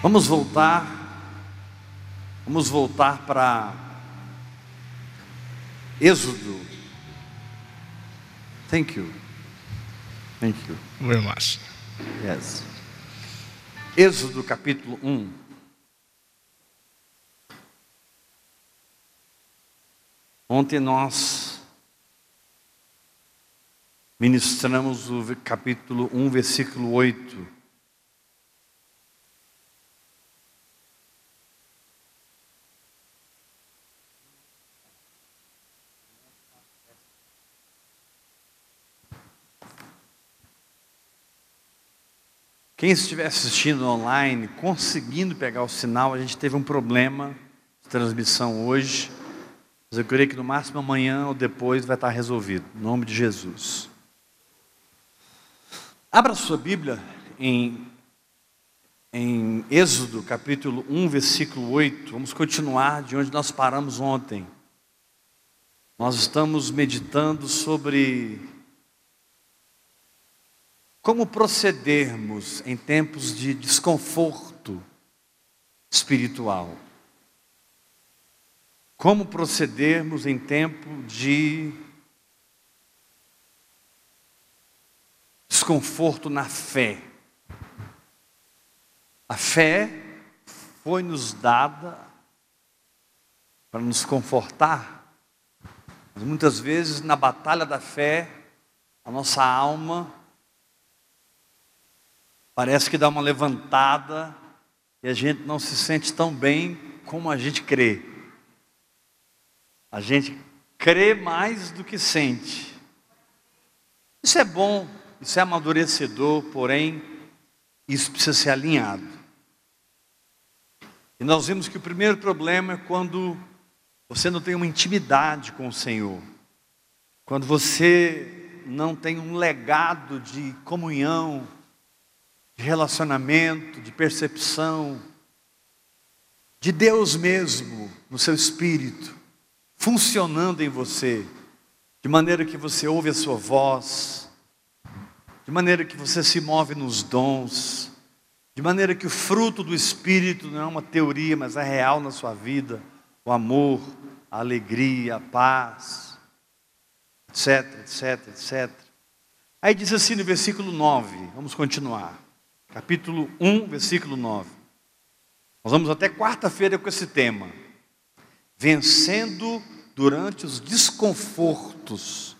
Vamos voltar, vamos voltar para Êxodo. Thank you. Thank you. Very much. Yes. Êxodo capítulo 1. Ontem nós ministramos o capítulo 1, versículo 8. Quem estiver assistindo online, conseguindo pegar o sinal, a gente teve um problema de transmissão hoje, mas eu creio que no máximo amanhã ou depois vai estar resolvido, em nome de Jesus. Abra sua Bíblia em, em Êxodo capítulo 1, versículo 8. Vamos continuar de onde nós paramos ontem. Nós estamos meditando sobre como procedermos em tempos de desconforto espiritual? Como procedermos em tempo de desconforto na fé? A fé foi nos dada para nos confortar, mas muitas vezes na batalha da fé, a nossa alma Parece que dá uma levantada e a gente não se sente tão bem como a gente crê. A gente crê mais do que sente. Isso é bom, isso é amadurecedor, porém, isso precisa ser alinhado. E nós vimos que o primeiro problema é quando você não tem uma intimidade com o Senhor, quando você não tem um legado de comunhão, de relacionamento, de percepção, de Deus mesmo no seu espírito, funcionando em você, de maneira que você ouve a sua voz, de maneira que você se move nos dons, de maneira que o fruto do Espírito não é uma teoria, mas é real na sua vida, o amor, a alegria, a paz, etc, etc, etc. Aí diz assim no versículo 9, vamos continuar capítulo 1, versículo 9. Nós vamos até quarta-feira com esse tema. Vencendo durante os desconfortos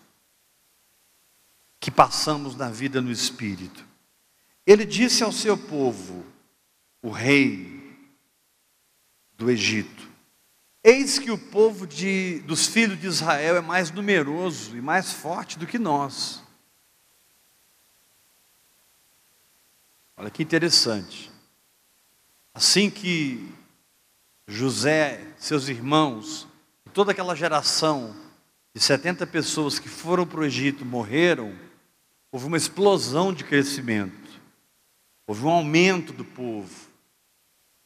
que passamos na vida no espírito. Ele disse ao seu povo, o rei do Egito: Eis que o povo de, dos filhos de Israel é mais numeroso e mais forte do que nós. Olha que interessante. Assim que José, seus irmãos, toda aquela geração de 70 pessoas que foram para o Egito morreram, houve uma explosão de crescimento, houve um aumento do povo.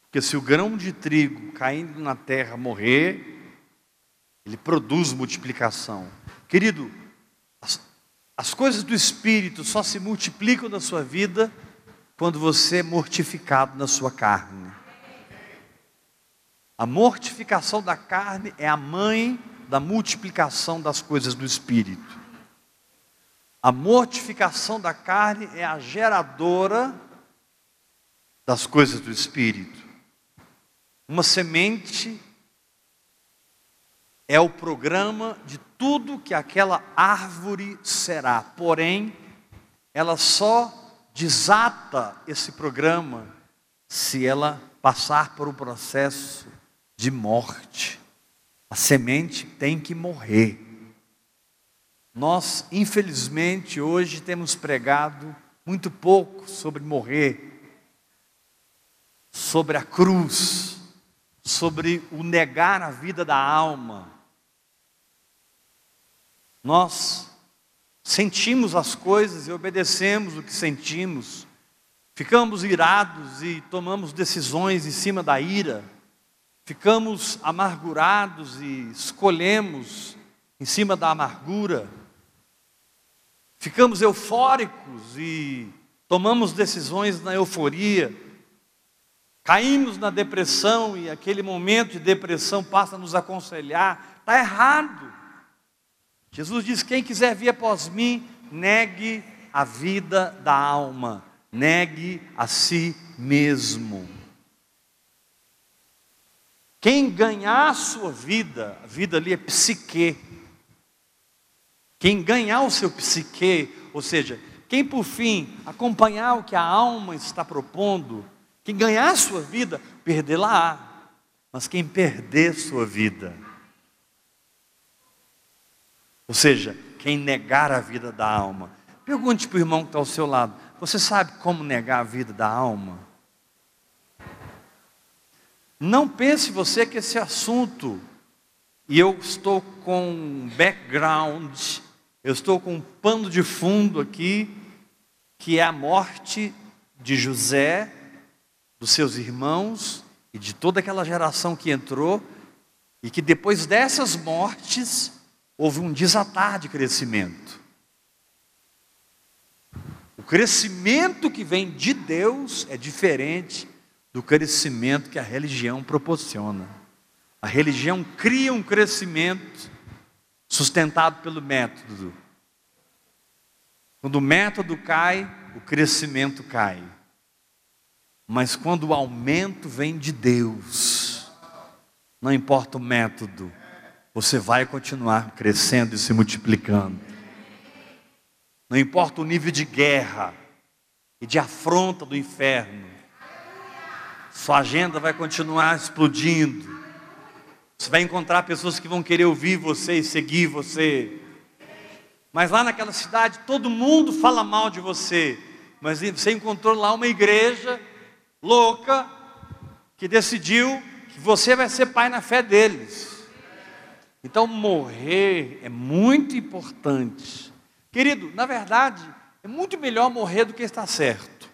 Porque se o grão de trigo caindo na terra morrer, ele produz multiplicação. Querido, as, as coisas do Espírito só se multiplicam na sua vida quando você é mortificado na sua carne. A mortificação da carne é a mãe da multiplicação das coisas do espírito. A mortificação da carne é a geradora das coisas do espírito. Uma semente é o programa de tudo que aquela árvore será, porém, ela só desata esse programa se ela passar por um processo de morte. A semente tem que morrer. Nós, infelizmente, hoje temos pregado muito pouco sobre morrer, sobre a cruz, sobre o negar a vida da alma. Nós sentimos as coisas e obedecemos o que sentimos, ficamos irados e tomamos decisões em cima da ira, ficamos amargurados e escolhemos em cima da amargura, ficamos eufóricos e tomamos decisões na euforia. caímos na depressão e aquele momento de depressão passa a nos aconselhar, está errado. Jesus diz: quem quiser vir após mim, negue a vida da alma, negue a si mesmo. Quem ganhar a sua vida, a vida ali é psique. Quem ganhar o seu psique, ou seja, quem por fim acompanhar o que a alma está propondo, quem ganhar a sua vida, perdê-la-á. Mas quem perder sua vida, ou seja, quem negar a vida da alma, pergunte para o irmão que está ao seu lado: você sabe como negar a vida da alma? Não pense você que esse assunto, e eu estou com background, eu estou com um pano de fundo aqui, que é a morte de José, dos seus irmãos e de toda aquela geração que entrou, e que depois dessas mortes houve um desatar de crescimento. O crescimento que vem de Deus é diferente do crescimento que a religião proporciona. A religião cria um crescimento sustentado pelo método. Quando o método cai, o crescimento cai. Mas quando o aumento vem de Deus, não importa o método, você vai continuar crescendo e se multiplicando. Não importa o nível de guerra e de afronta do inferno, sua agenda vai continuar explodindo. Você vai encontrar pessoas que vão querer ouvir você e seguir você. Mas lá naquela cidade todo mundo fala mal de você. Mas você encontrou lá uma igreja louca que decidiu que você vai ser pai na fé deles. Então morrer é muito importante. Querido, na verdade, é muito melhor morrer do que estar certo.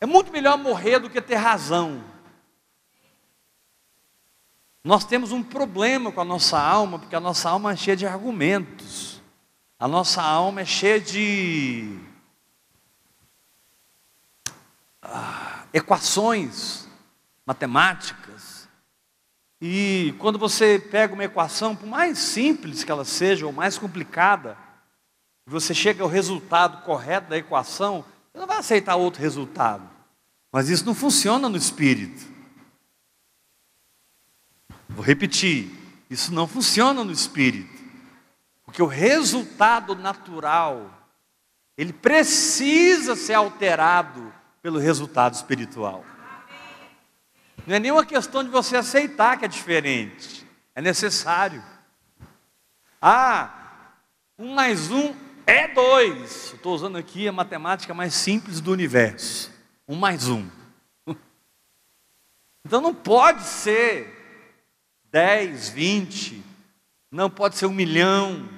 É muito melhor morrer do que ter razão. Nós temos um problema com a nossa alma, porque a nossa alma é cheia de argumentos. A nossa alma é cheia de ah, equações matemáticas. E quando você pega uma equação, por mais simples que ela seja, ou mais complicada, você chega ao resultado correto da equação, você não vai aceitar outro resultado. Mas isso não funciona no espírito. Vou repetir: isso não funciona no espírito. Porque o resultado natural, ele precisa ser alterado pelo resultado espiritual. Não é nenhuma questão de você aceitar que é diferente, é necessário. Ah, um mais um é dois. Estou usando aqui a matemática mais simples do universo. Um mais um. Então não pode ser dez, vinte, não pode ser um milhão,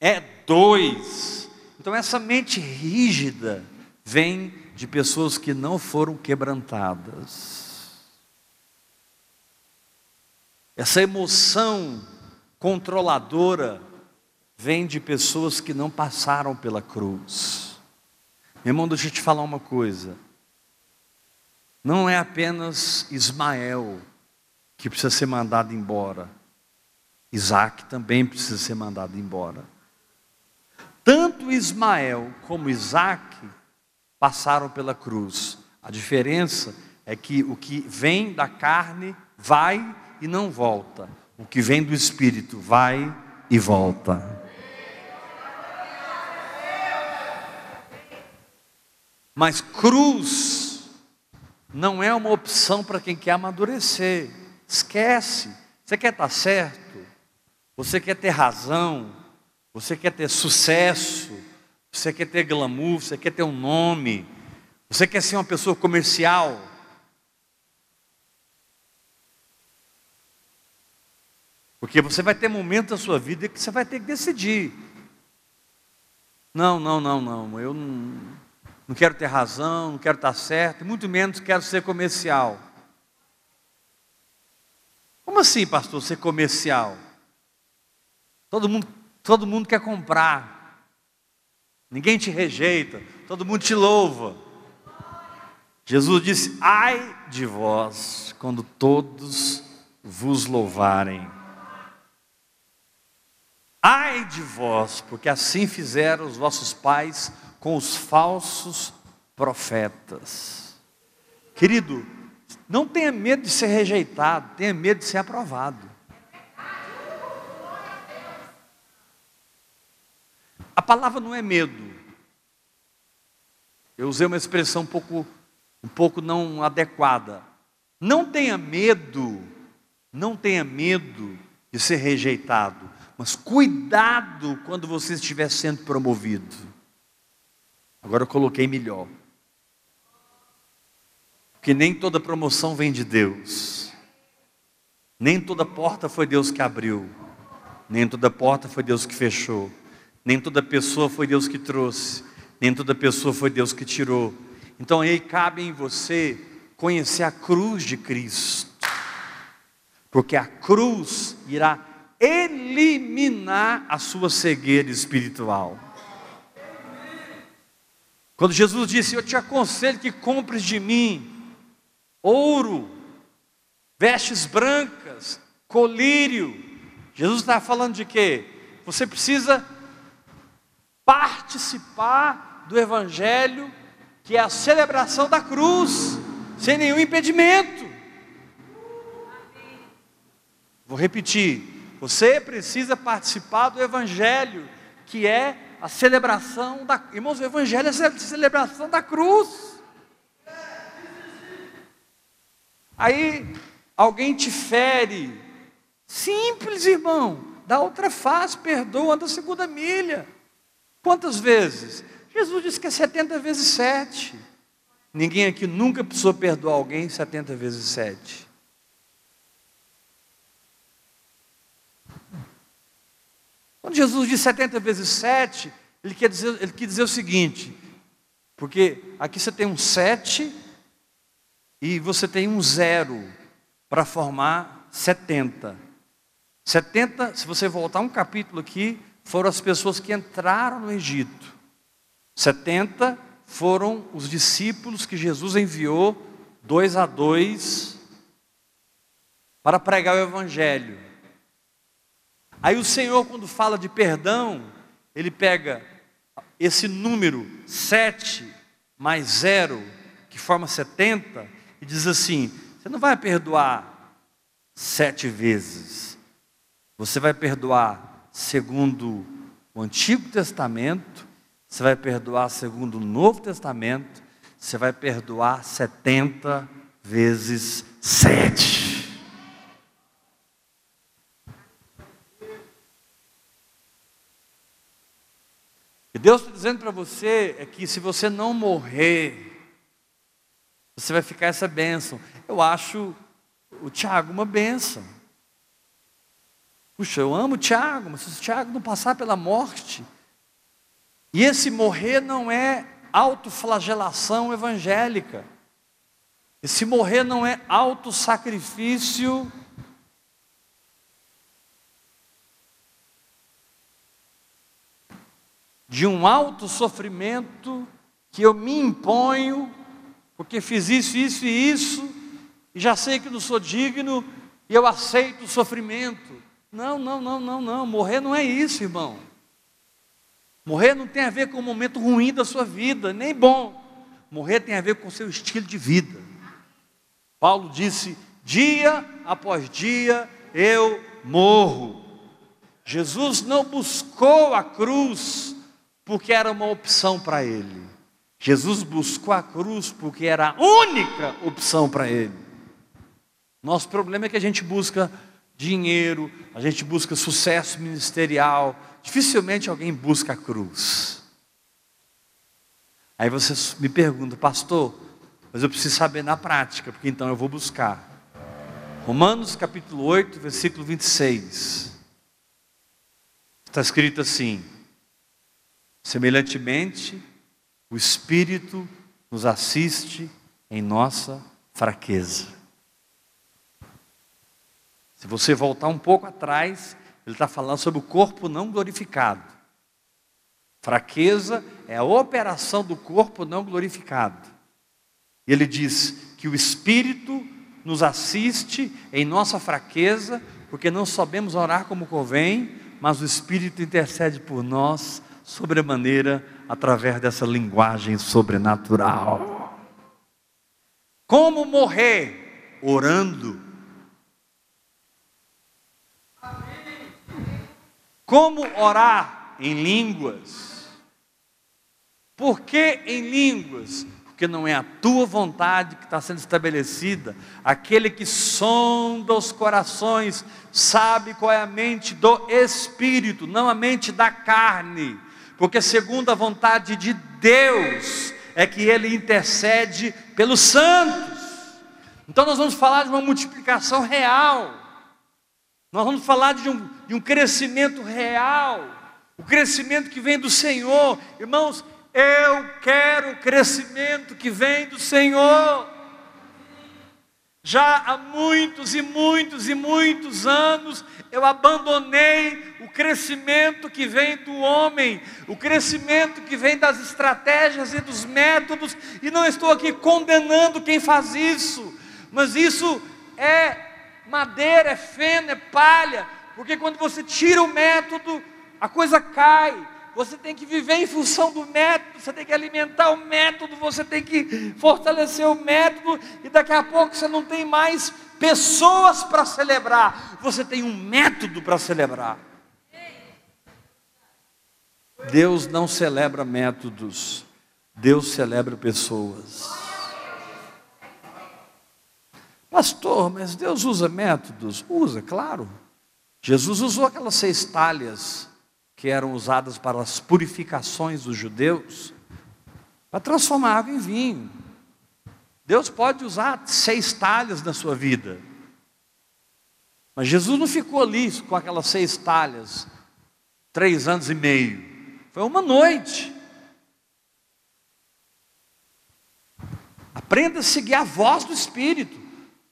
é dois. Então essa mente rígida vem de pessoas que não foram quebrantadas. Essa emoção controladora vem de pessoas que não passaram pela cruz. Meu irmão, deixa eu te falar uma coisa. Não é apenas Ismael que precisa ser mandado embora. Isaac também precisa ser mandado embora. Tanto Ismael como Isaac passaram pela cruz. A diferença é que o que vem da carne vai e não volta. O que vem do espírito vai e volta. Mas cruz não é uma opção para quem quer amadurecer. Esquece. Você quer estar certo? Você quer ter razão? Você quer ter sucesso? Você quer ter glamour? Você quer ter um nome? Você quer ser uma pessoa comercial? Porque você vai ter momentos da sua vida que você vai ter que decidir. Não, não, não, não. Eu não, não quero ter razão, não quero estar certo, muito menos quero ser comercial. Como assim, pastor, ser comercial? Todo mundo, todo mundo quer comprar. Ninguém te rejeita, todo mundo te louva. Jesus disse: Ai de vós, quando todos vos louvarem. Ai de vós, porque assim fizeram os vossos pais com os falsos profetas. Querido, não tenha medo de ser rejeitado, tenha medo de ser aprovado. A palavra não é medo. Eu usei uma expressão um pouco, um pouco não adequada. Não tenha medo, não tenha medo de ser rejeitado. Mas cuidado quando você estiver sendo promovido. Agora eu coloquei melhor. Porque nem toda promoção vem de Deus. Nem toda porta foi Deus que abriu. Nem toda porta foi Deus que fechou. Nem toda pessoa foi Deus que trouxe. Nem toda pessoa foi Deus que tirou. Então aí cabe em você conhecer a cruz de Cristo. Porque a cruz irá eliminar a sua cegueira espiritual. Quando Jesus disse: Eu te aconselho que compres de mim ouro, vestes brancas, colírio. Jesus está falando de quê? Você precisa participar do Evangelho, que é a celebração da cruz, sem nenhum impedimento. Vou repetir você precisa participar do Evangelho, que é a celebração da. Irmãos, o Evangelho é a celebração da cruz. Aí alguém te fere. Simples, irmão. Da outra face, perdoa da segunda milha. Quantas vezes? Jesus disse que é 70 vezes 7. Ninguém aqui nunca precisou perdoar alguém 70 vezes 7. Quando Jesus diz 70 vezes 7, ele quer dizer, ele quer dizer o seguinte, porque aqui você tem um 7 e você tem um 0 para formar 70. 70, se você voltar um capítulo aqui, foram as pessoas que entraram no Egito. 70 foram os discípulos que Jesus enviou, dois a dois, para pregar o Evangelho. Aí o Senhor, quando fala de perdão, ele pega esse número 7 mais 0, que forma 70, e diz assim: você não vai perdoar sete vezes, você vai perdoar segundo o Antigo Testamento, você vai perdoar segundo o Novo Testamento, você vai perdoar 70 vezes 7. E Deus está dizendo para você é que se você não morrer, você vai ficar essa bênção. Eu acho o Tiago uma bênção. Puxa, eu amo o Tiago, mas se o Tiago não passar pela morte, e esse morrer não é autoflagelação evangélica. Esse morrer não é autossacrifício de um alto sofrimento que eu me imponho, porque fiz isso, isso e isso, e já sei que não sou digno, e eu aceito o sofrimento. Não, não, não, não, não. Morrer não é isso, irmão. Morrer não tem a ver com o momento ruim da sua vida, nem bom. Morrer tem a ver com o seu estilo de vida. Paulo disse: dia após dia eu morro. Jesus não buscou a cruz porque era uma opção para ele. Jesus buscou a cruz porque era a única opção para ele. Nosso problema é que a gente busca dinheiro, a gente busca sucesso ministerial, dificilmente alguém busca a cruz. Aí você me pergunta, pastor, mas eu preciso saber na prática, porque então eu vou buscar. Romanos capítulo 8, versículo 26. Está escrito assim: Semelhantemente, o Espírito nos assiste em nossa fraqueza. Se você voltar um pouco atrás, ele está falando sobre o corpo não glorificado. Fraqueza é a operação do corpo não glorificado. E ele diz que o Espírito nos assiste em nossa fraqueza, porque não sabemos orar como convém, mas o Espírito intercede por nós sobremaneira através dessa linguagem sobrenatural. Como morrer? Orando. Como orar em línguas? Por que em línguas? Porque não é a tua vontade que está sendo estabelecida. Aquele que sonda os corações sabe qual é a mente do Espírito, não a mente da carne porque segundo a vontade de Deus é que ele intercede pelos santos. Então nós vamos falar de uma multiplicação real, nós vamos falar de um, de um crescimento real, o crescimento que vem do Senhor, irmãos. Eu quero o crescimento que vem do Senhor. Já há muitos e muitos e muitos anos eu abandonei o crescimento que vem do homem, o crescimento que vem das estratégias e dos métodos, e não estou aqui condenando quem faz isso, mas isso é madeira, é feno, é palha, porque quando você tira o método, a coisa cai. Você tem que viver em função do método, você tem que alimentar o método, você tem que fortalecer o método, e daqui a pouco você não tem mais pessoas para celebrar, você tem um método para celebrar. Deus não celebra métodos, Deus celebra pessoas. Pastor, mas Deus usa métodos? Usa, claro. Jesus usou aquelas seis talhas que eram usadas para as purificações dos judeus, para transformar água em vinho. Deus pode usar seis talhas na sua vida. Mas Jesus não ficou ali com aquelas seis talhas, três anos e meio. Foi uma noite. Aprenda a seguir a voz do Espírito.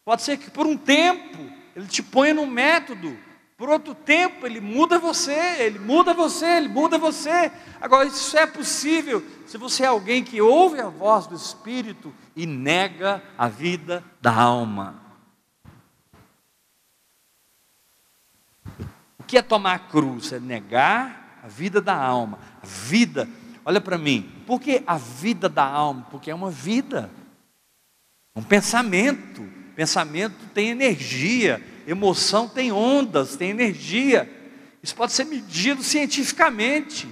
Pode ser que por um tempo ele te ponha num método, por outro tempo ele muda você, ele muda você, ele muda você. Agora, isso é possível se você é alguém que ouve a voz do Espírito e nega a vida da alma. O que é tomar a cruz? É negar a vida da alma. A vida, olha para mim, por que a vida da alma? Porque é uma vida, um pensamento. Pensamento tem energia, emoção tem ondas, tem energia. Isso pode ser medido cientificamente.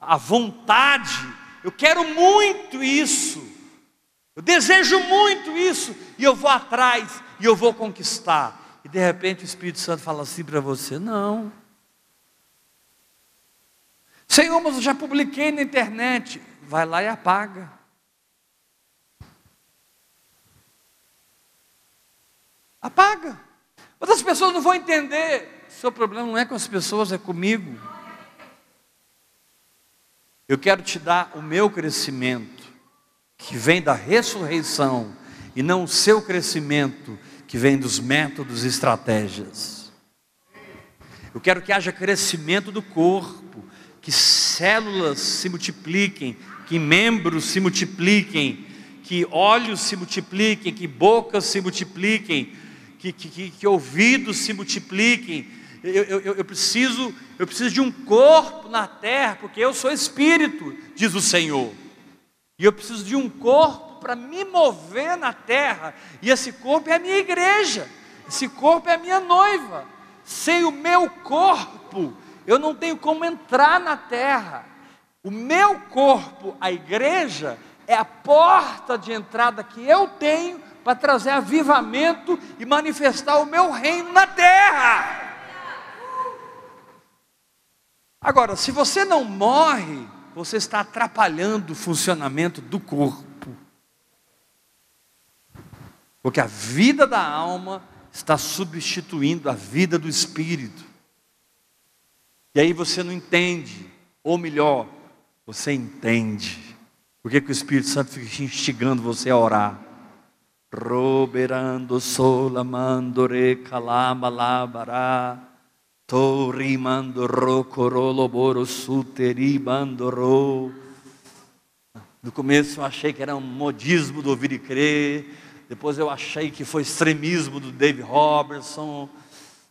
A vontade, eu quero muito isso, eu desejo muito isso, e eu vou atrás, e eu vou conquistar. E de repente o Espírito Santo fala assim para você: não. Senhor, mas eu já publiquei na internet. Vai lá e apaga. Apaga. Outras pessoas não vão entender. Seu problema não é com as pessoas, é comigo. Eu quero te dar o meu crescimento, que vem da ressurreição, e não o seu crescimento, que vem dos métodos e estratégias. Eu quero que haja crescimento do corpo, que células se multipliquem, que membros se multipliquem, que olhos se multipliquem, que bocas se multipliquem, que, que, que ouvidos se multipliquem. Eu, eu, eu, preciso, eu preciso de um corpo na terra, porque eu sou espírito, diz o Senhor. E eu preciso de um corpo para me mover na terra. E esse corpo é a minha igreja. Esse corpo é a minha noiva. Sem o meu corpo, eu não tenho como entrar na terra. O meu corpo, a igreja, é a porta de entrada que eu tenho para trazer avivamento e manifestar o meu reino na terra. Agora, se você não morre, você está atrapalhando o funcionamento do corpo. Porque a vida da alma está substituindo a vida do espírito. E aí você não entende, ou melhor, você entende. Por que, que o Espírito Santo fica instigando você a orar? Roberando solamandore calabalabará. Torimando rocoroloboro suteribandoro. No começo eu achei que era um modismo do ouvir e crer, depois eu achei que foi extremismo do Dave Robertson,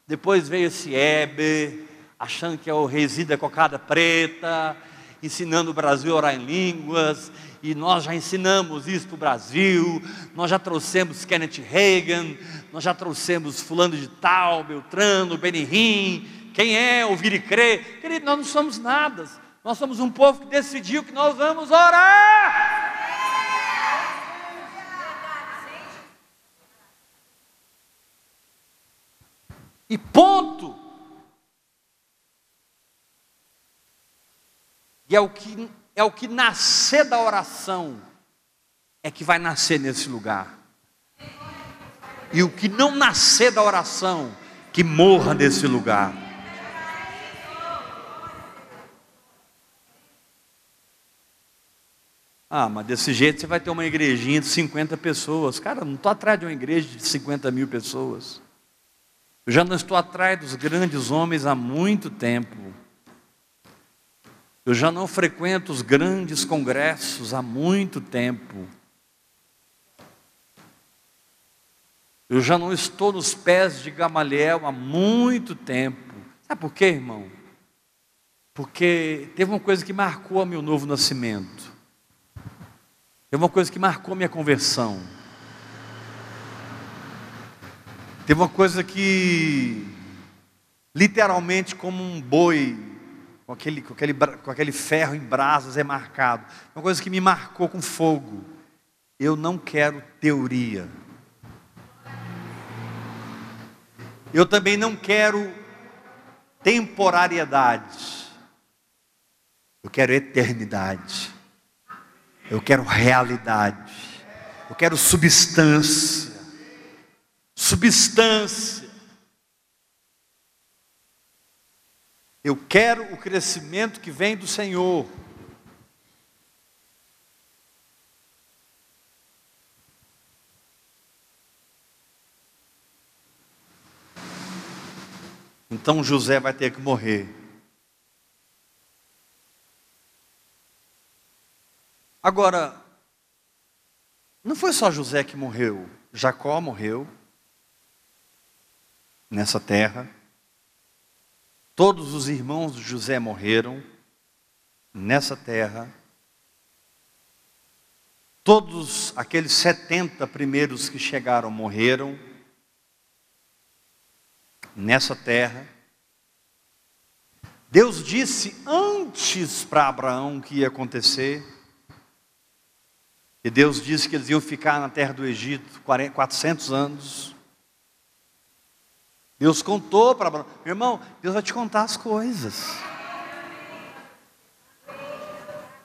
depois veio esse Heber, achando que é o resíduo da cocada preta, ensinando o Brasil a orar em línguas, e nós já ensinamos isso para o Brasil, nós já trouxemos Kenneth Reagan, nós já trouxemos fulano de tal, Beltrano, Benihim, quem é ouvir e crer? Querido, nós não somos nada, nós somos um povo que decidiu que nós vamos orar. E ponto. E é o que é o que nascer da oração é que vai nascer nesse lugar. E o que não nascer da oração, que morra nesse lugar. Ah, mas desse jeito você vai ter uma igrejinha de 50 pessoas. Cara, não estou atrás de uma igreja de 50 mil pessoas. Eu já não estou atrás dos grandes homens há muito tempo. Eu já não frequento os grandes congressos há muito tempo. Eu já não estou nos pés de Gamaliel há muito tempo. Sabe por quê, irmão? Porque teve uma coisa que marcou meu novo nascimento. Teve uma coisa que marcou minha conversão. Teve uma coisa que, literalmente, como um boi com aquele, com aquele, com aquele ferro em brasas é marcado. Uma coisa que me marcou com fogo. Eu não quero teoria. Eu também não quero temporariedade. Eu quero eternidade. Eu quero realidade. Eu quero substância. Substância. Eu quero o crescimento que vem do Senhor. Então José vai ter que morrer. Agora, não foi só José que morreu, Jacó morreu nessa terra. Todos os irmãos de José morreram nessa terra. Todos aqueles 70 primeiros que chegaram morreram nessa terra. Deus disse antes para Abraão que ia acontecer. E Deus disse que eles iam ficar na terra do Egito 400 anos. Deus contou para Abraão. Meu irmão, Deus vai te contar as coisas.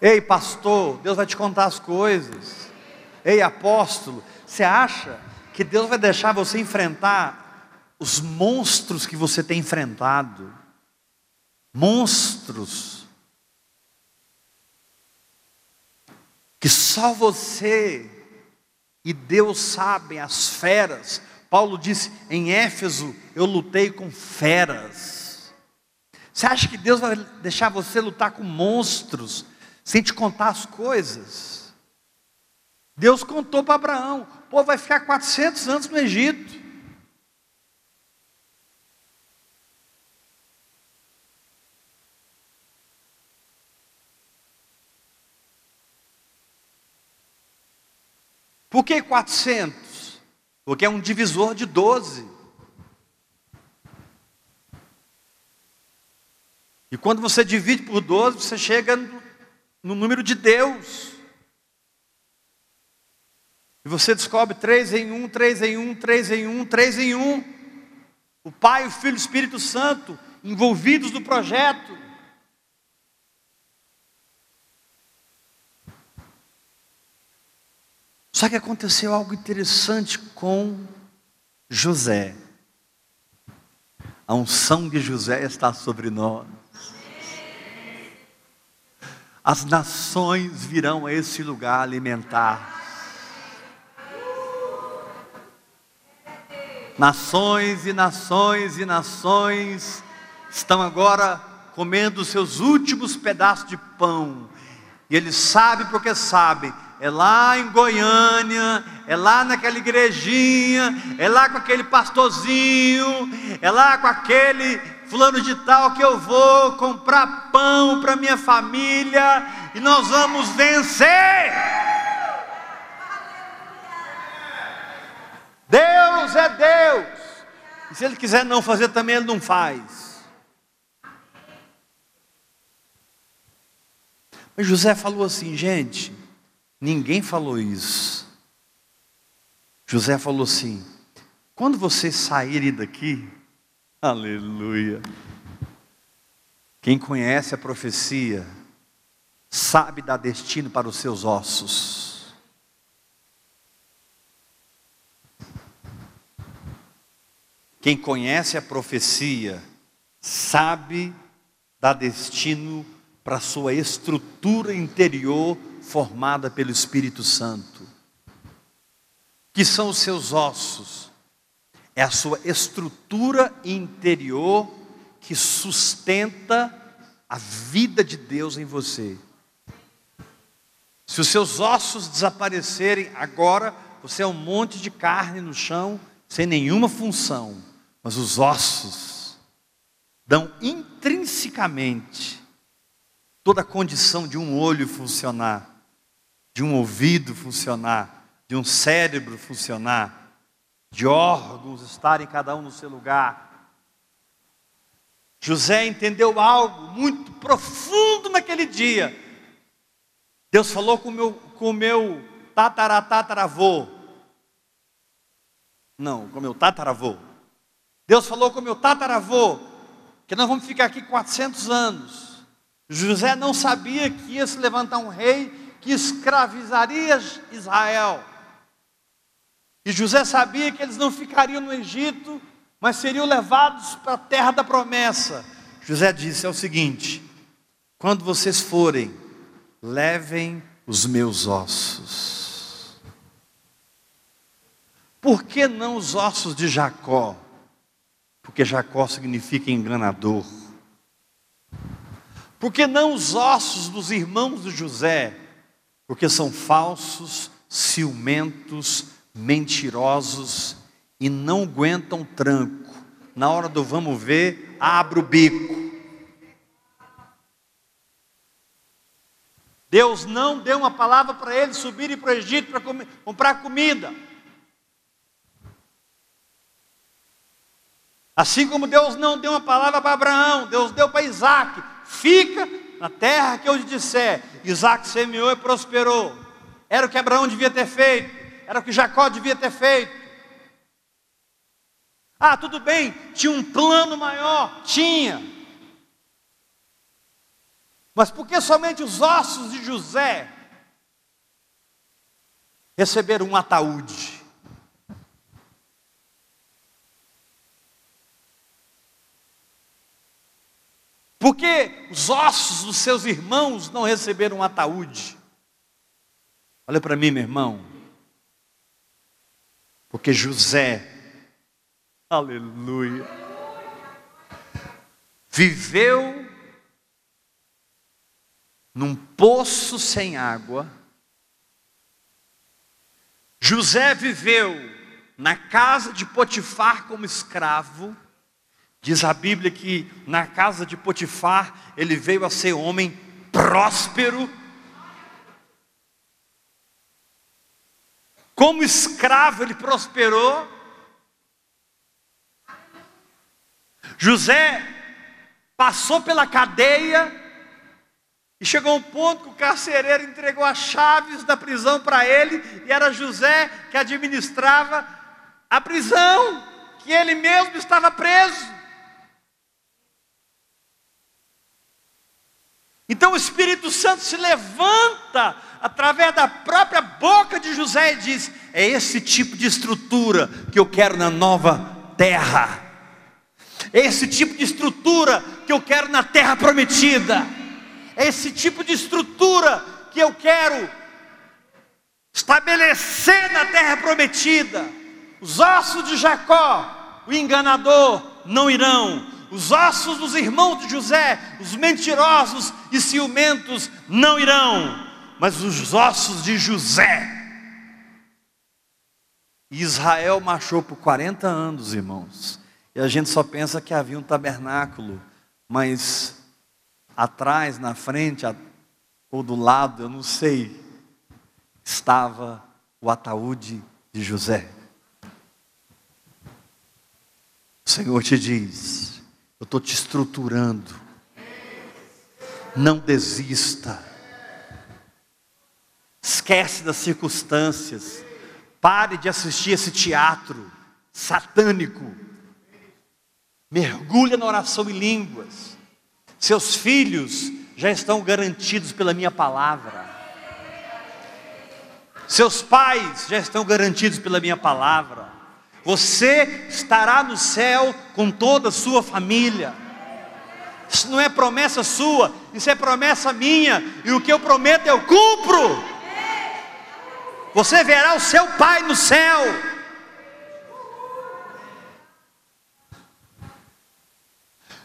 Ei, pastor, Deus vai te contar as coisas. Ei, apóstolo, você acha que Deus vai deixar você enfrentar os monstros que você tem enfrentado? Monstros. Que só você e Deus sabem, as feras, Paulo disse em Éfeso: Eu lutei com feras. Você acha que Deus vai deixar você lutar com monstros, sem te contar as coisas? Deus contou para Abraão: povo vai ficar 400 anos no Egito. Por que 400? Porque é um divisor de 12. E quando você divide por 12, você chega no número de Deus. E você descobre três em um, três em um, três em um, três em um. O Pai, o Filho e o Espírito Santo envolvidos no projeto. Só que aconteceu algo interessante com José. A unção de José está sobre nós. As nações virão a esse lugar alimentar. Nações e nações e nações estão agora comendo seus últimos pedaços de pão E ele sabe porque sabe. É lá em Goiânia, é lá naquela igrejinha, é lá com aquele pastorzinho, é lá com aquele fulano de tal que eu vou comprar pão para minha família e nós vamos vencer. Deus é Deus. E se ele quiser não fazer também, ele não faz. Mas José falou assim, gente, ninguém falou isso. José falou assim: quando vocês saírem daqui, aleluia. Quem conhece a profecia, sabe dar destino para os seus ossos. Quem conhece a profecia sabe dar destino para a sua estrutura interior formada pelo Espírito Santo. Que são os seus ossos? É a sua estrutura interior que sustenta a vida de Deus em você. Se os seus ossos desaparecerem agora, você é um monte de carne no chão, sem nenhuma função. Mas os ossos dão intrinsecamente toda a condição de um olho funcionar, de um ouvido funcionar, de um cérebro funcionar, de órgãos estarem cada um no seu lugar. José entendeu algo muito profundo naquele dia. Deus falou com o meu, com meu tatarataravô. Não, com o meu tataravô. Deus falou com o meu tataravô que nós vamos ficar aqui 400 anos. José não sabia que ia se levantar um rei que escravizaria Israel. E José sabia que eles não ficariam no Egito, mas seriam levados para a terra da promessa. José disse: é o seguinte: quando vocês forem, levem os meus ossos. Por que não os ossos de Jacó? Porque Jacó significa enganador. Porque não os ossos dos irmãos de José? Porque são falsos, ciumentos, mentirosos e não aguentam tranco. Na hora do vamos ver, abre o bico. Deus não deu uma palavra para eles subirem para o Egito para comprar comida. Assim como Deus não deu uma palavra para Abraão, Deus deu para Isaac: fica na terra que eu te disser. Isaac semeou e prosperou. Era o que Abraão devia ter feito, era o que Jacó devia ter feito. Ah, tudo bem, tinha um plano maior? Tinha. Mas por que somente os ossos de José receberam um ataúde? Porque os ossos dos seus irmãos não receberam um ataúde. Olha para mim, meu irmão. Porque José, aleluia, viveu num poço sem água. José viveu na casa de Potifar como escravo. Diz a Bíblia que na casa de Potifar ele veio a ser homem próspero. Como escravo ele prosperou. José passou pela cadeia e chegou um ponto que o carcereiro entregou as chaves da prisão para ele e era José que administrava a prisão, que ele mesmo estava preso. Então o Espírito Santo se levanta através da própria boca de José e diz: É esse tipo de estrutura que eu quero na nova terra. É esse tipo de estrutura que eu quero na terra prometida. É esse tipo de estrutura que eu quero estabelecer na terra prometida. Os ossos de Jacó, o enganador, não irão. Os ossos dos irmãos de José, os mentirosos e ciumentos não irão, mas os ossos de José. Israel marchou por 40 anos, irmãos, e a gente só pensa que havia um tabernáculo, mas atrás, na frente, ou do lado, eu não sei, estava o ataúde de José. O Senhor te diz: Eu estou te estruturando. Não desista. Esquece das circunstâncias. Pare de assistir esse teatro satânico. Mergulha na oração em línguas. Seus filhos já estão garantidos pela minha palavra. Seus pais já estão garantidos pela minha palavra. Você estará no céu com toda a sua família. Isso não é promessa sua, isso é promessa minha, e o que eu prometo eu cumpro. Você verá o seu pai no céu.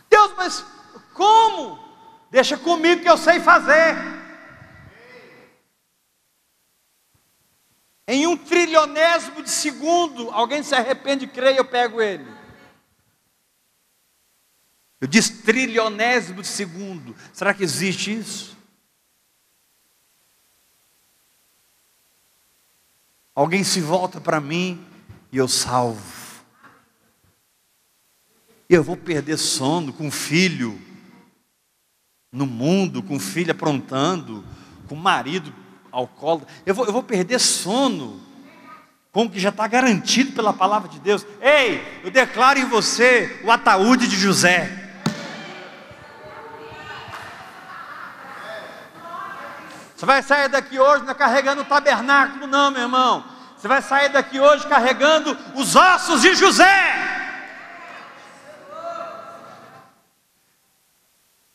Deus, mas como? Deixa comigo que eu sei fazer. Em um trilionésimo de segundo, alguém se arrepende e crê, eu pego ele. Eu disse trilionésimo de segundo. Será que existe isso? Alguém se volta para mim e eu salvo. Eu vou perder sono com filho no mundo, com filho aprontando, com marido alcoólatra, eu vou, eu vou perder sono, como que já está garantido pela palavra de Deus. Ei, eu declaro em você o ataúde de José. Você vai sair daqui hoje não é carregando o tabernáculo, não, meu irmão. Você vai sair daqui hoje carregando os ossos de José.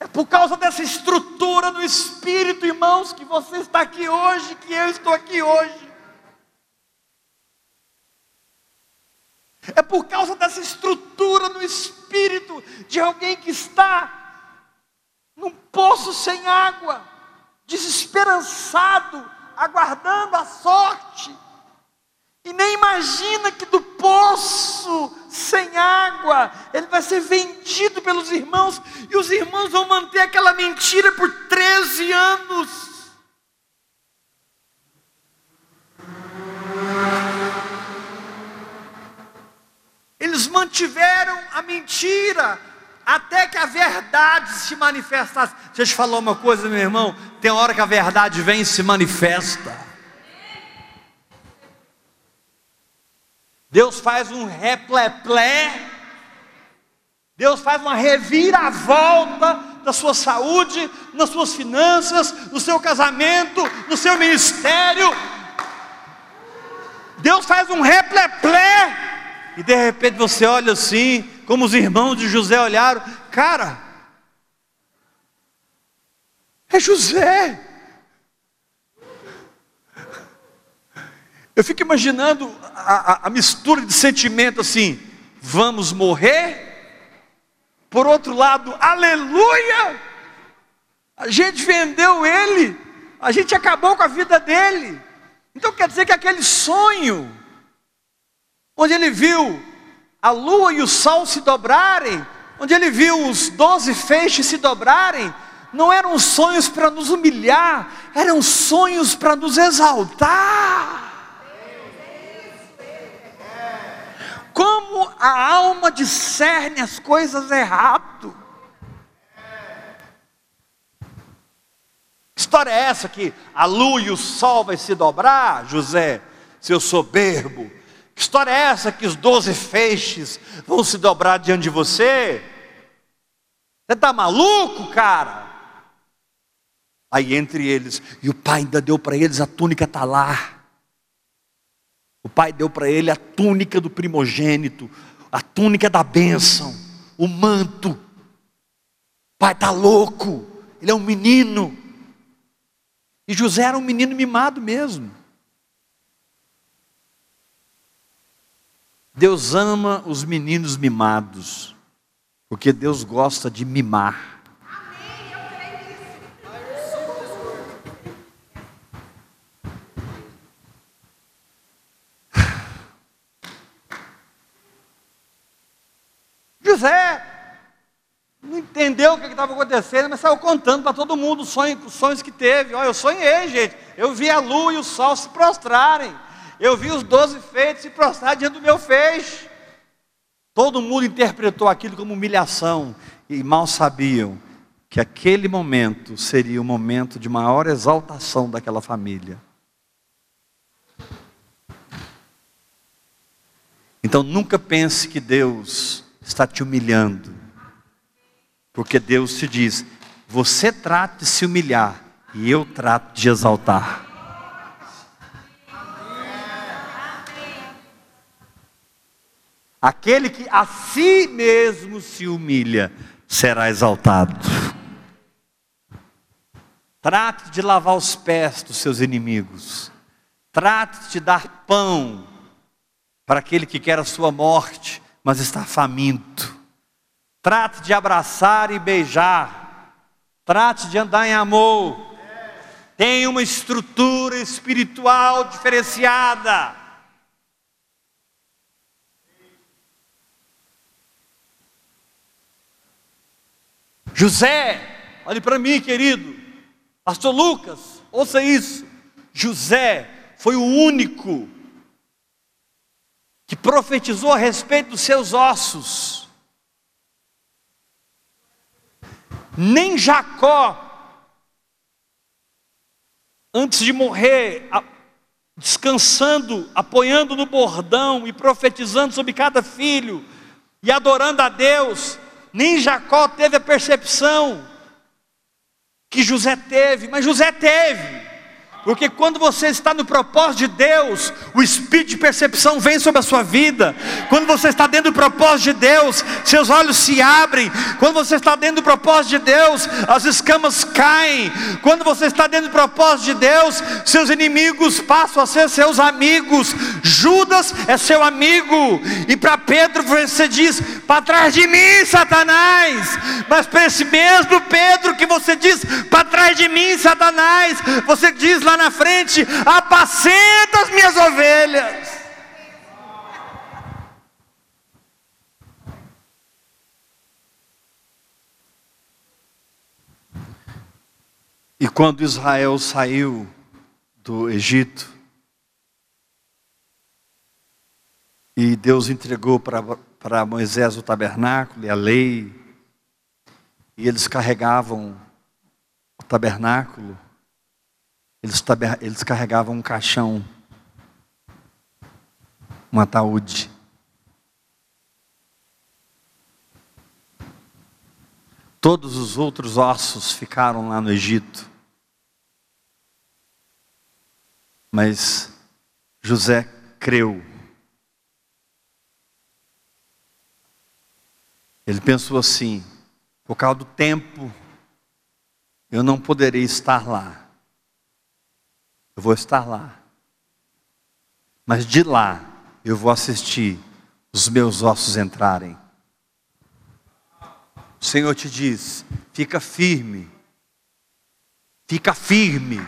É por causa dessa estrutura do Espírito, irmãos, que você está aqui hoje, que eu estou aqui hoje. É por causa dessa estrutura no Espírito de alguém que está num poço sem água, desesperançado, aguardando a sorte. E nem imagina que do poço sem água, ele vai ser vendido pelos irmãos, e os irmãos vão manter aquela mentira por 13 anos. Eles mantiveram a mentira até que a verdade se manifestasse. Deixa eu te falar uma coisa, meu irmão: tem hora que a verdade vem e se manifesta. Deus faz um repleplé, Deus faz uma reviravolta da sua saúde, nas suas finanças, no seu casamento, no seu ministério. Deus faz um repleplé, e de repente você olha assim, como os irmãos de José olharam, cara, é José. Eu fico imaginando a, a, a mistura de sentimento assim: vamos morrer. Por outro lado, aleluia! A gente vendeu ele, a gente acabou com a vida dele. Então quer dizer que aquele sonho, onde ele viu a lua e o sol se dobrarem, onde ele viu os doze feixes se dobrarem, não eram sonhos para nos humilhar, eram sonhos para nos exaltar. Como a alma discerne as coisas errado. Que história é essa que a lua e o sol vai se dobrar, José, seu soberbo? Que história é essa que os doze feixes vão se dobrar diante de você? Você está maluco, cara? Aí entre eles, e o pai ainda deu para eles a túnica talar. O pai deu para ele a túnica do primogênito, a túnica da bênção, o manto. O pai está louco, ele é um menino. E José era um menino mimado mesmo. Deus ama os meninos mimados. Porque Deus gosta de mimar. José não entendeu o que estava acontecendo, mas saiu contando para todo mundo os sonhos, os sonhos que teve. Olha, eu sonhei, gente. Eu vi a lua e o sol se prostrarem. Eu vi os doze feitos se prostrar diante do meu feixe. Todo mundo interpretou aquilo como humilhação e mal sabiam que aquele momento seria o momento de maior exaltação daquela família. Então nunca pense que Deus está te humilhando, porque Deus te diz: você trata de se humilhar e eu trato de exaltar. Aquele que a si mesmo se humilha será exaltado. Trate de lavar os pés dos seus inimigos. Trate de dar pão para aquele que quer a sua morte, mas está faminto. Trate de abraçar e beijar. Trate de andar em amor. Tenha uma estrutura espiritual diferenciada. José, olhe para mim, querido. Pastor Lucas, ouça isso. José foi o único que profetizou a respeito dos seus ossos. Nem Jacó, antes de morrer, descansando, apoiando no bordão e profetizando sobre cada filho e adorando a Deus, nem Jacó teve a percepção que José teve, mas José teve. Porque quando você está no propósito de Deus, o espírito de percepção vem sobre a sua vida. Quando você está dentro do propósito de Deus, seus olhos se abrem. Quando você está dentro do propósito de Deus, as escamas caem. Quando você está dentro do propósito de Deus, seus inimigos passam a ser seus amigos. Judas é seu amigo. E para Pedro você diz: "Para trás de mim, Satanás". Mas para esse mesmo Pedro que você diz: "Para trás de mim, Satanás", você diz lá na frente: apacenta as minhas ovelhas. E quando Israel saiu do Egito, e Deus entregou para Moisés o tabernáculo e a lei, e eles carregavam o tabernáculo, eles, eles carregavam um caixão, um ataúde. Todos os outros ossos ficaram lá no Egito. Mas José creu. Ele pensou assim: por causa do tempo, eu não poderei estar lá. Eu vou estar lá. Mas de lá eu vou assistir os meus ossos entrarem. O Senhor te diz: fica firme, fica firme,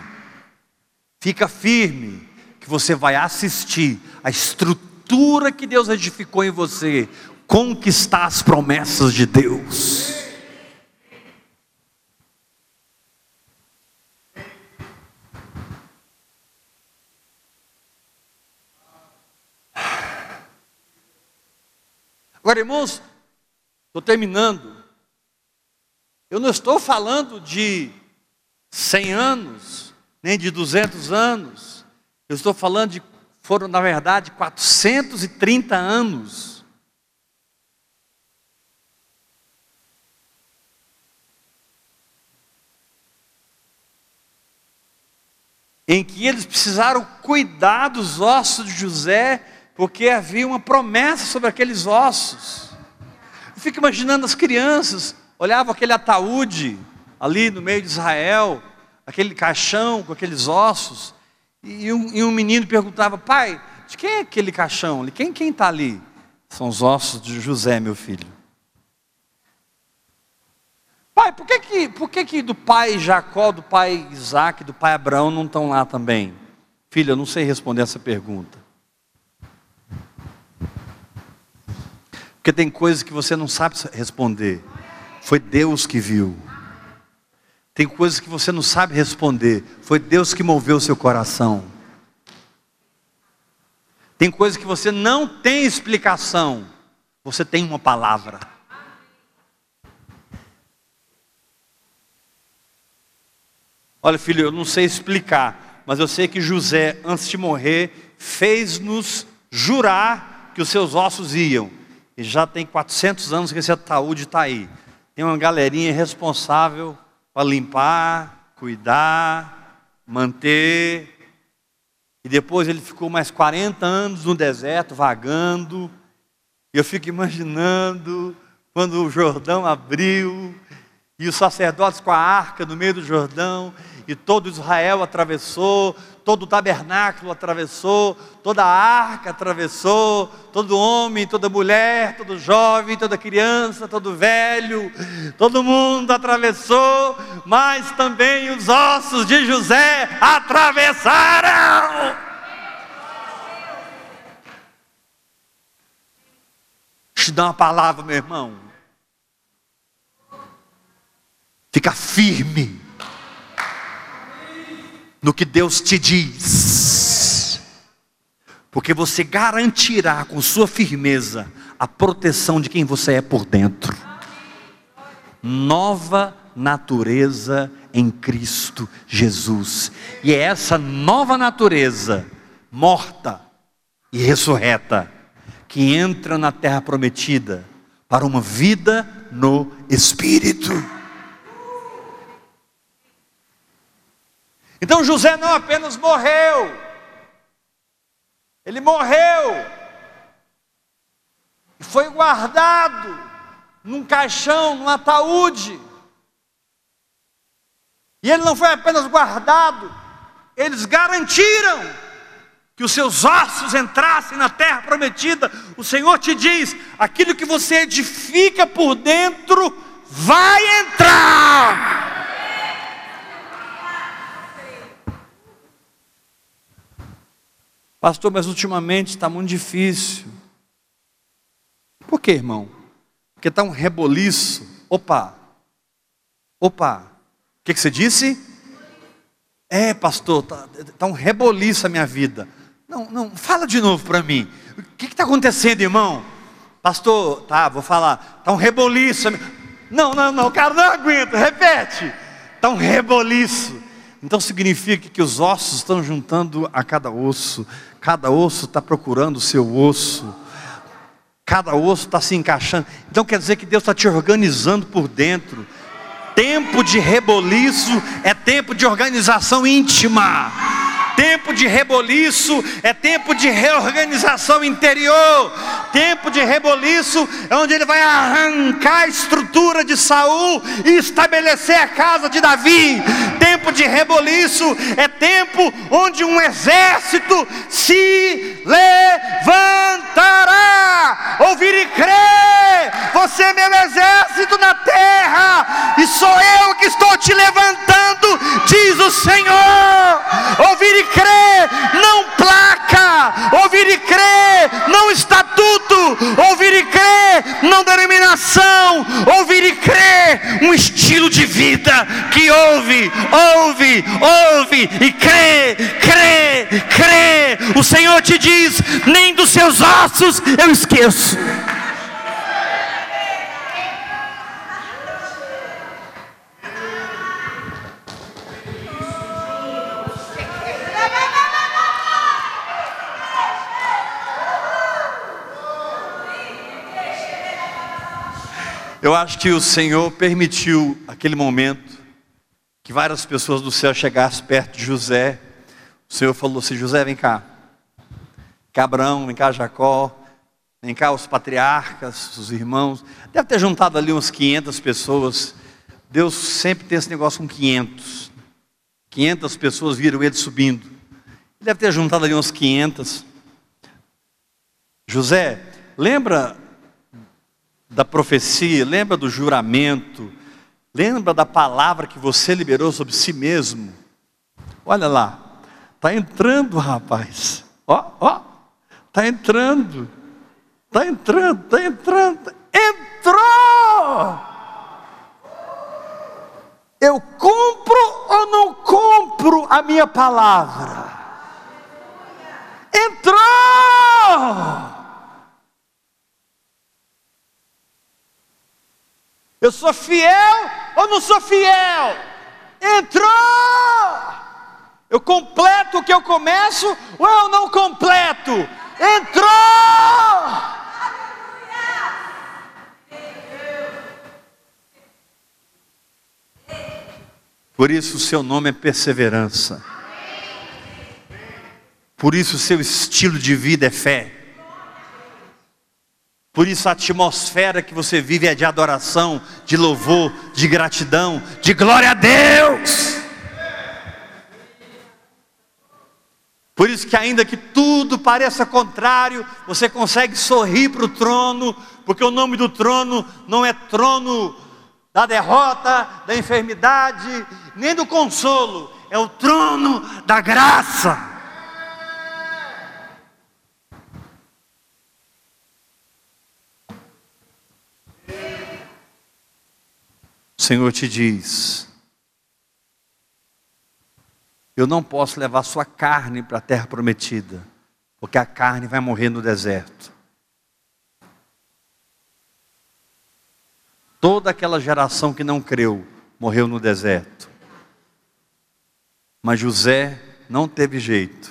fica firme, que você vai assistir a estrutura que Deus edificou em você conquistar as promessas de Deus. Agora, irmãos, estou terminando. Eu não estou falando de 100 anos, nem de 200 anos. Eu estou falando de, foram na verdade 430 anos. Em que eles precisaram cuidar dos ossos de José porque havia uma promessa sobre aqueles ossos. Eu fico imaginando as crianças, olhavam aquele ataúde ali no meio de Israel, aquele caixão com aqueles ossos, e um, e um menino perguntava: Pai, de quem é aquele caixão? Quem está ali? São os ossos de José, meu filho. Pai, por que que, por que que do pai Jacó, do pai Isaac, do pai Abraão não estão lá também? Filho, eu não sei responder essa pergunta. Porque tem coisas que você não sabe responder. Foi Deus que viu. Tem coisas que você não sabe responder. Foi Deus que moveu o seu coração. Tem coisas que você não tem explicação. Você tem uma palavra. Olha, filho, eu não sei explicar, mas eu sei que José, antes de morrer, fez-nos jurar que os seus ossos iam. E já tem 400 anos que esse ataúde está aí. Tem uma galerinha responsável para limpar, cuidar, manter. E depois ele ficou mais 40 anos no deserto, vagando. E eu fico imaginando quando o Jordão abriu e os sacerdotes com a arca no meio do Jordão, e todo Israel atravessou, todo o tabernáculo atravessou, toda a arca atravessou, todo homem, toda mulher, todo jovem, toda criança, todo velho, todo mundo atravessou, mas também os ossos de José atravessaram. Te dar uma palavra, meu irmão. Fica firme no que Deus te diz, porque você garantirá com sua firmeza a proteção de quem você é por dentro. Nova natureza em Cristo Jesus, e é essa nova natureza, morta e ressurreta, que entra na terra prometida para uma vida no Espírito. Então José não apenas morreu, ele morreu e foi guardado num caixão, num ataúde. E ele não foi apenas guardado, eles garantiram que os seus ossos entrassem na terra prometida. O Senhor te diz: aquilo que você edifica por dentro vai entrar. Pastor, mas ultimamente está muito difícil. Por quê, irmão? Porque está um reboliço. Opa! Opa! O que, que, você disse? É, pastor, está tá um reboliço a minha vida. Não, não, fala de novo para mim. O que está acontecendo, irmão? Pastor, tá, vou falar. Está um reboliço. Não, não, não, cara, não aguento. Repete. Está um reboliço. Então significa que os ossos estão juntando a cada osso. Cada osso está procurando o seu osso. Cada osso está se encaixando. Então quer dizer que Deus está te organizando por dentro. Tempo de reboliço é tempo de organização íntima. Tempo de reboliço é tempo de reorganização interior. Tempo de reboliço é onde ele vai arrancar a estrutura de Saul e estabelecer a casa de Davi. Tempo de reboliço é tempo onde um exército se levantará. Ouvir e crer. Você é meu exército na terra e sou eu que estou te levantando, diz o Senhor. Ouvir e crer, não placa, ouvir e crer, não estatuto, ouvir e crer, não denominação, ouvir e crer, um estilo de vida que ouve, ouve, ouve e crê, crê, crê. O Senhor te diz: nem dos seus ossos eu esqueço. Eu acho que o Senhor permitiu aquele momento que várias pessoas do céu chegassem perto de José. O Senhor falou assim: José, vem cá. Cabrão, vem cá, Jacó. Vem cá, os patriarcas, os irmãos. Deve ter juntado ali umas 500 pessoas. Deus sempre tem esse negócio com 500. 500 pessoas viram ele subindo. Deve ter juntado ali umas 500. José, lembra da profecia, lembra do juramento Lembra da palavra que você liberou sobre si mesmo? Olha lá, está entrando, rapaz. Ó, ó, está entrando, está entrando, está entrando. Entrou! Eu compro ou não compro a minha palavra? Entrou! Eu sou fiel ou não sou fiel? Entrou! Eu completo o que eu começo ou eu não completo? Entrou! Por isso o seu nome é perseverança. Por isso o seu estilo de vida é fé. Por isso a atmosfera que você vive é de adoração, de louvor, de gratidão, de glória a Deus. Por isso que ainda que tudo pareça contrário, você consegue sorrir para o trono, porque o nome do trono não é trono da derrota, da enfermidade, nem do consolo, é o trono da graça. O Senhor te diz: Eu não posso levar sua carne para a terra prometida, porque a carne vai morrer no deserto. Toda aquela geração que não creu morreu no deserto. Mas José não teve jeito.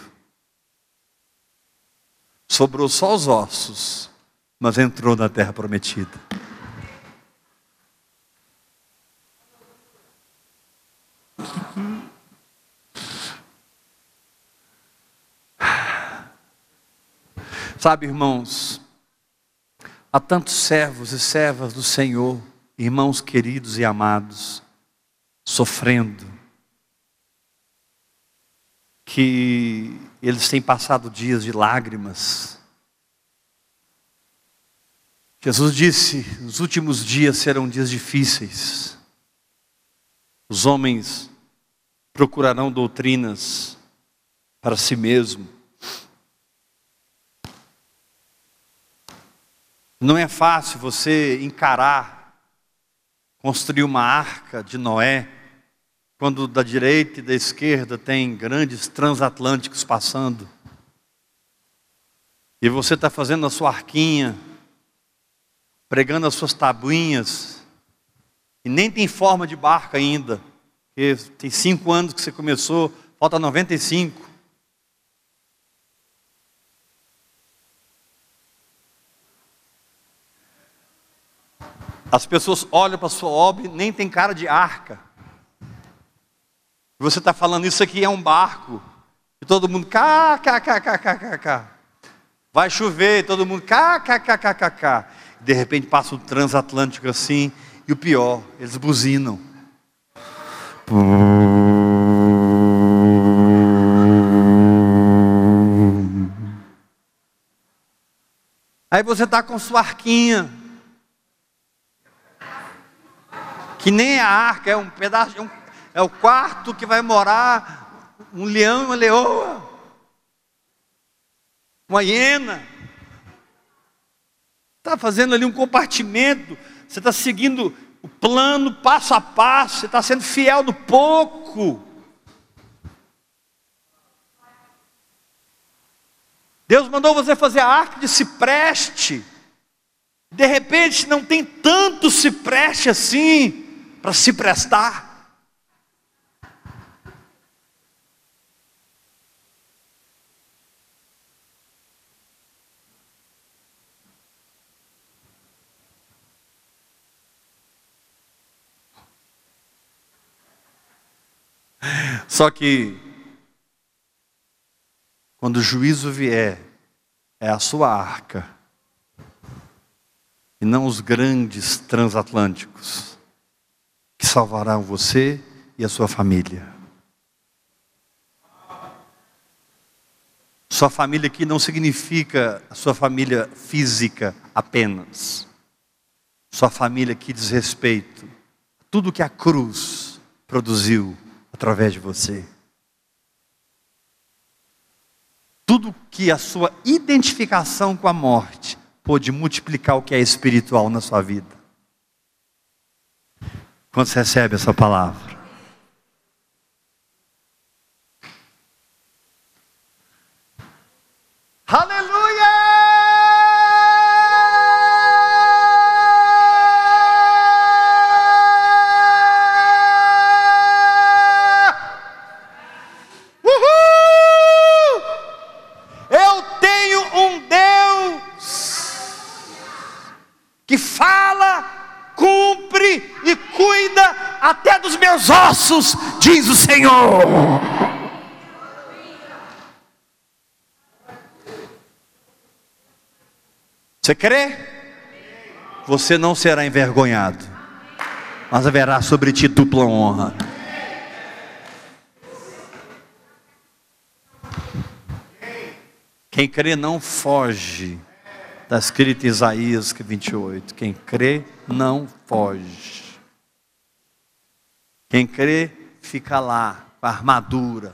Sobrou só os ossos, mas entrou na terra prometida. Sabe, irmãos, há tantos servos e servas do Senhor, irmãos queridos e amados, sofrendo, que eles têm passado dias de lágrimas. Jesus disse: os últimos dias serão dias difíceis. Os homens procurarão doutrinas para si mesmos Não é fácil você encarar, construir uma arca de Noé, quando da direita e da esquerda tem grandes transatlânticos passando. E você está fazendo a sua arquinha, pregando as suas tabuinhas, e nem tem forma de barca ainda, porque tem cinco anos que você começou, falta 95. As pessoas olham para a sua obra e nem tem cara de arca. Você está falando, isso aqui é um barco. E todo mundo, cá, cá, cá, cá, cá, cá. Vai chover, e todo mundo, cá, cá, cá, cá, cá, cá. De repente passa o transatlântico assim, e o pior, eles buzinam. Aí você está com sua arquinha. Que nem a arca, é um pedaço, é, um, é o quarto que vai morar um leão e uma leoa, uma hiena. Está fazendo ali um compartimento, você está seguindo o plano passo a passo, você está sendo fiel no pouco. Deus mandou você fazer a arca de cipreste. De repente não tem tanto cipreste assim para se prestar. Só que, quando o juízo vier, é a sua arca, e não os grandes transatlânticos salvarão você e a sua família. Sua família aqui não significa a sua família física apenas. Sua família aqui diz respeito a tudo que a cruz produziu através de você. Tudo que a sua identificação com a morte pôde multiplicar o que é espiritual na sua vida. Quando você recebe essa palavra? Aleluia! Meus ossos, diz o Senhor. Você crê? Você não será envergonhado, mas haverá sobre ti dupla honra. Quem crê não foge. Está escrito em Isaías 28. Quem crê não foge. Quem crê fica lá com a armadura.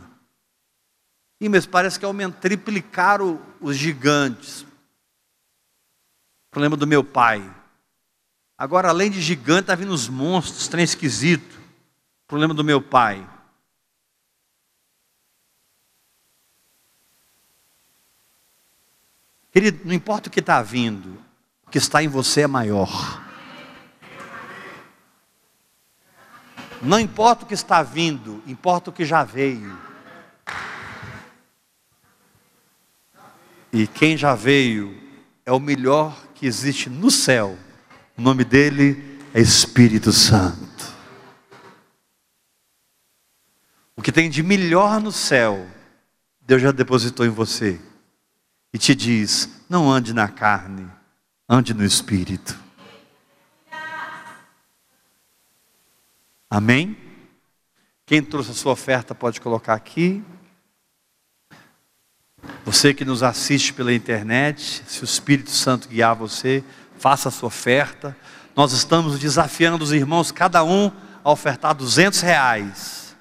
E mas parece que aumentar, triplicaram os gigantes. Problema do meu pai. Agora, além de gigante, está vindo os monstros, trem esquisito. Problema do meu pai. Querido, não importa o que está vindo, o que está em você é maior. Não importa o que está vindo, importa o que já veio. E quem já veio é o melhor que existe no céu. O nome dele é Espírito Santo. O que tem de melhor no céu, Deus já depositou em você. E te diz: não ande na carne, ande no Espírito. Amém? Quem trouxe a sua oferta pode colocar aqui. Você que nos assiste pela internet, se o Espírito Santo guiar você, faça a sua oferta. Nós estamos desafiando os irmãos, cada um, a ofertar 200 reais.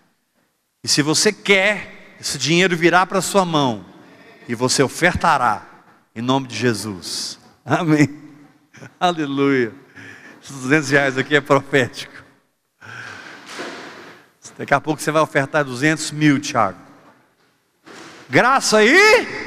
E se você quer, esse dinheiro virá para sua mão e você ofertará em nome de Jesus. Amém. Aleluia. Esses 200 reais aqui é profético. Daqui a pouco você vai ofertar 200 mil, Tiago. Graça aí?